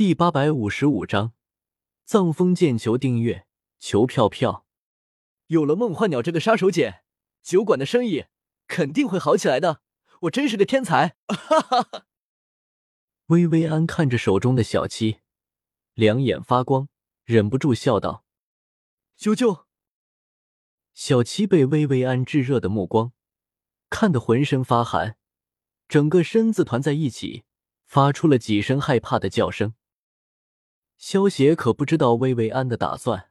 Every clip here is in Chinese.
第八百五十五章，藏风剑求订阅，求票票。有了梦幻鸟这个杀手锏，酒馆的生意肯定会好起来的。我真是个天才！哈哈哈。薇薇安看着手中的小七，两眼发光，忍不住笑道：“啾啾。”小七被薇薇安炙热的目光看得浑身发寒，整个身子团在一起，发出了几声害怕的叫声。萧邪可不知道薇薇安的打算。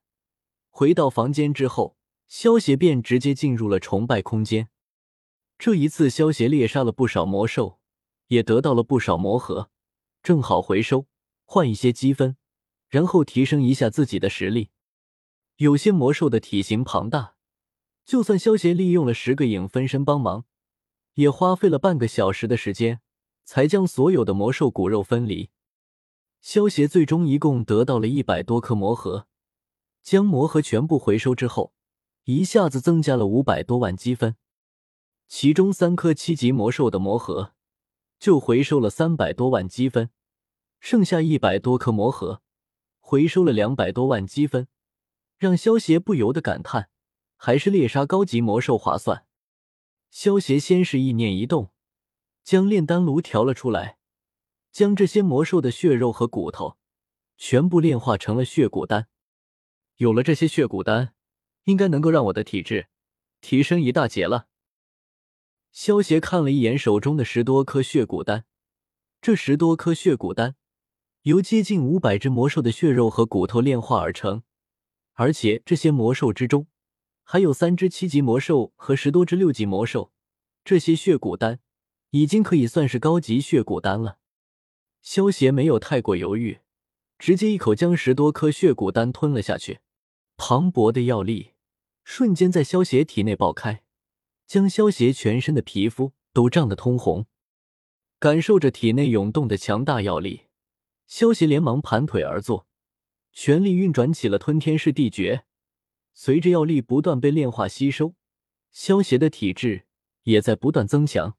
回到房间之后，萧邪便直接进入了崇拜空间。这一次，萧邪猎杀了不少魔兽，也得到了不少魔核，正好回收换一些积分，然后提升一下自己的实力。有些魔兽的体型庞大。就算萧协利用了十个影分身帮忙，也花费了半个小时的时间，才将所有的魔兽骨肉分离。萧协最终一共得到了一百多颗魔核，将魔核全部回收之后，一下子增加了五百多万积分。其中三颗七级魔兽的魔核就回收了三百多万积分，剩下一百多颗魔核回收了两百多万积分，让萧协不由得感叹。还是猎杀高级魔兽划算。萧协先是意念一动，将炼丹炉调了出来，将这些魔兽的血肉和骨头全部炼化成了血骨丹。有了这些血骨丹，应该能够让我的体质提升一大截了。萧协看了一眼手中的十多颗血骨丹，这十多颗血骨丹由接近五百只魔兽的血肉和骨头炼化而成，而且这些魔兽之中。还有三只七级魔兽和十多只六级魔兽，这些血骨丹已经可以算是高级血骨丹了。萧协没有太过犹豫，直接一口将十多颗血骨丹吞了下去。磅礴的药力瞬间在萧协体内爆开，将萧协全身的皮肤都胀得通红。感受着体内涌动的强大药力，萧协连忙盘腿而坐，全力运转起了吞天噬地诀。随着药力不断被炼化吸收，萧邪的体质也在不断增强。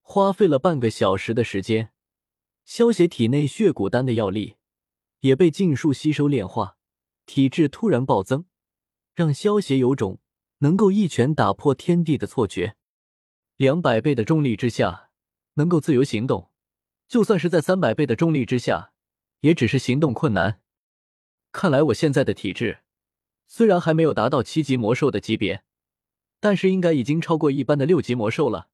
花费了半个小时的时间，萧邪体内血骨丹的药力也被尽数吸收炼化，体质突然暴增，让萧邪有种能够一拳打破天地的错觉。两百倍的重力之下，能够自由行动；就算是在三百倍的重力之下，也只是行动困难。看来我现在的体质。虽然还没有达到七级魔兽的级别，但是应该已经超过一般的六级魔兽了。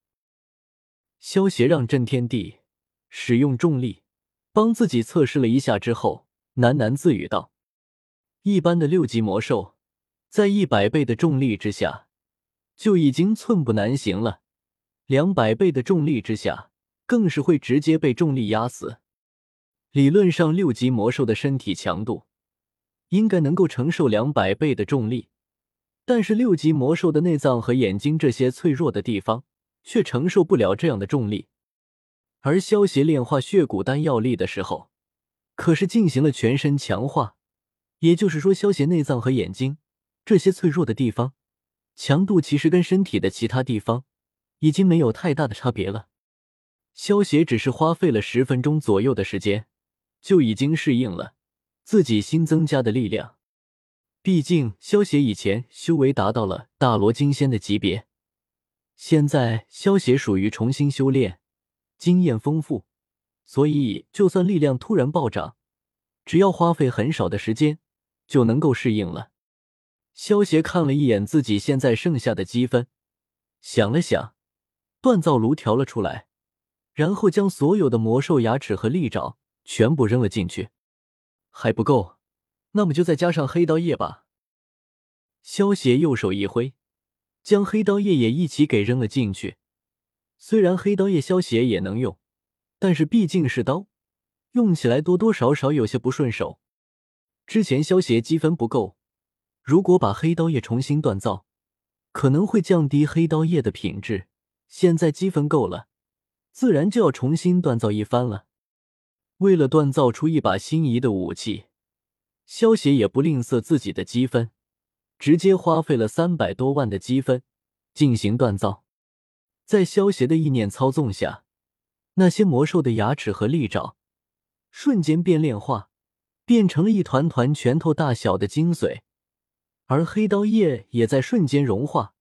萧协让震天地使用重力帮自己测试了一下之后，喃喃自语道：“一般的六级魔兽，在一百倍的重力之下就已经寸步难行了，两百倍的重力之下更是会直接被重力压死。理论上，六级魔兽的身体强度。”应该能够承受两百倍的重力，但是六级魔兽的内脏和眼睛这些脆弱的地方却承受不了这样的重力。而萧协炼化血骨丹药力的时候，可是进行了全身强化，也就是说，萧协内脏和眼睛这些脆弱的地方强度其实跟身体的其他地方已经没有太大的差别了。萧协只是花费了十分钟左右的时间，就已经适应了。自己新增加的力量，毕竟萧协以前修为达到了大罗金仙的级别，现在萧协属于重新修炼，经验丰富，所以就算力量突然暴涨，只要花费很少的时间就能够适应了。萧协看了一眼自己现在剩下的积分，想了想，锻造炉调了出来，然后将所有的魔兽牙齿和利爪全部扔了进去。还不够，那么就再加上黑刀叶吧。萧协右手一挥，将黑刀叶也一起给扔了进去。虽然黑刀叶萧协也能用，但是毕竟是刀，用起来多多少少有些不顺手。之前消协积分不够，如果把黑刀叶重新锻造，可能会降低黑刀叶的品质。现在积分够了，自然就要重新锻造一番了。为了锻造出一把心仪的武器，萧协也不吝啬自己的积分，直接花费了三百多万的积分进行锻造。在萧协的意念操纵下，那些魔兽的牙齿和利爪瞬间变炼化，变成了一团团拳头大小的精髓，而黑刀叶也在瞬间融化，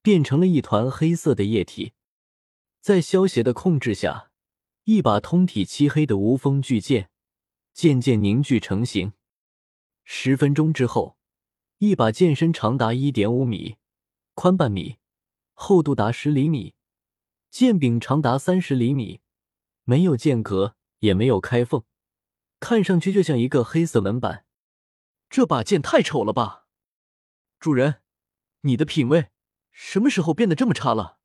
变成了一团黑色的液体。在萧邪的控制下，一把通体漆黑的无锋巨剑渐渐凝聚成型。十分钟之后，一把剑身长达一点五米，宽半米，厚度达十厘米，剑柄长达三十厘米，没有间隔，也没有开缝。看上去就像一个黑色门板，这把剑太丑了吧！主人，你的品味什么时候变得这么差了？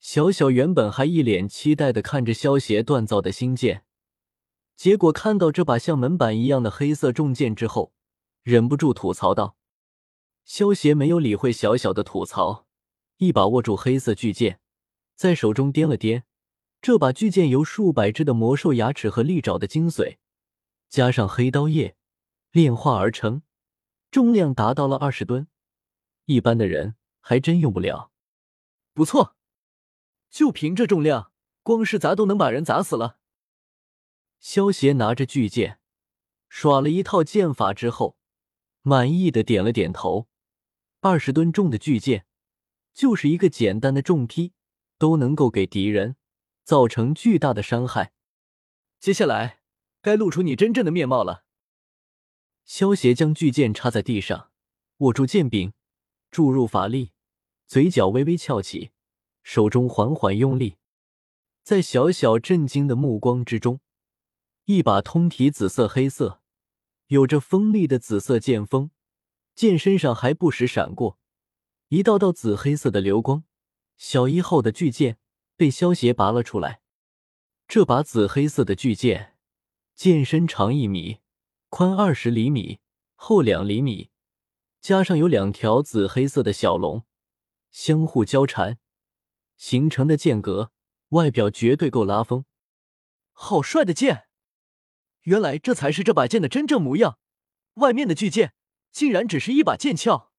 小小原本还一脸期待的看着萧邪锻造的新剑，结果看到这把像门板一样的黑色重剑之后，忍不住吐槽道：“萧邪没有理会小小的吐槽，一把握住黑色巨剑，在手中掂了掂。”这把巨剑由数百只的魔兽牙齿和利爪的精髓，加上黑刀叶炼化而成，重量达到了二十吨，一般的人还真用不了。不错，就凭这重量，光是砸都能把人砸死了。萧协拿着巨剑，耍了一套剑法之后，满意的点了点头。二十吨重的巨剑，就是一个简单的重劈，都能够给敌人。造成巨大的伤害。接下来该露出你真正的面貌了。萧协将巨剑插在地上，握住剑柄，注入法力，嘴角微微翘起，手中缓缓用力。在小小震惊的目光之中，一把通体紫色黑色、有着锋利的紫色剑锋，剑身上还不时闪过一道道紫黑色的流光。小一号的巨剑。被萧协拔了出来。这把紫黑色的巨剑，剑身长一米，宽二十厘米，厚两厘米，加上有两条紫黑色的小龙相互交缠形成的剑格，外表绝对够拉风。好帅的剑！原来这才是这把剑的真正模样。外面的巨剑竟然只是一把剑鞘。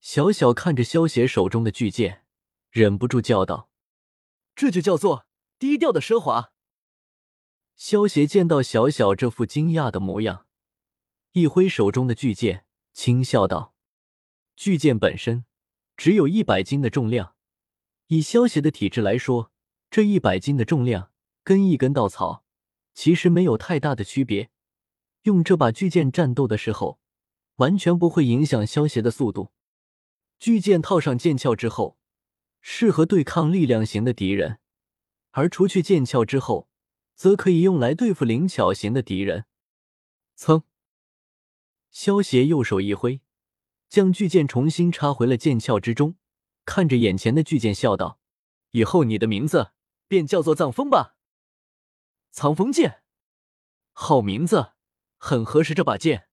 小小看着萧邪手中的巨剑，忍不住叫道。这就叫做低调的奢华。萧邪见到小小这副惊讶的模样，一挥手中的巨剑，轻笑道：“巨剑本身只有一百斤的重量，以萧邪的体质来说，这一百斤的重量跟一根稻草其实没有太大的区别。用这把巨剑战斗的时候，完全不会影响萧协的速度。巨剑套上剑鞘之后。”适合对抗力量型的敌人，而除去剑鞘之后，则可以用来对付灵巧型的敌人。噌，萧协右手一挥，将巨剑重新插回了剑鞘之中，看着眼前的巨剑笑道：“以后你的名字便叫做藏风吧。”藏风剑，好名字，很合适这把剑。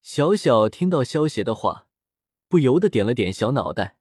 小小听到萧协的话，不由得点了点小脑袋。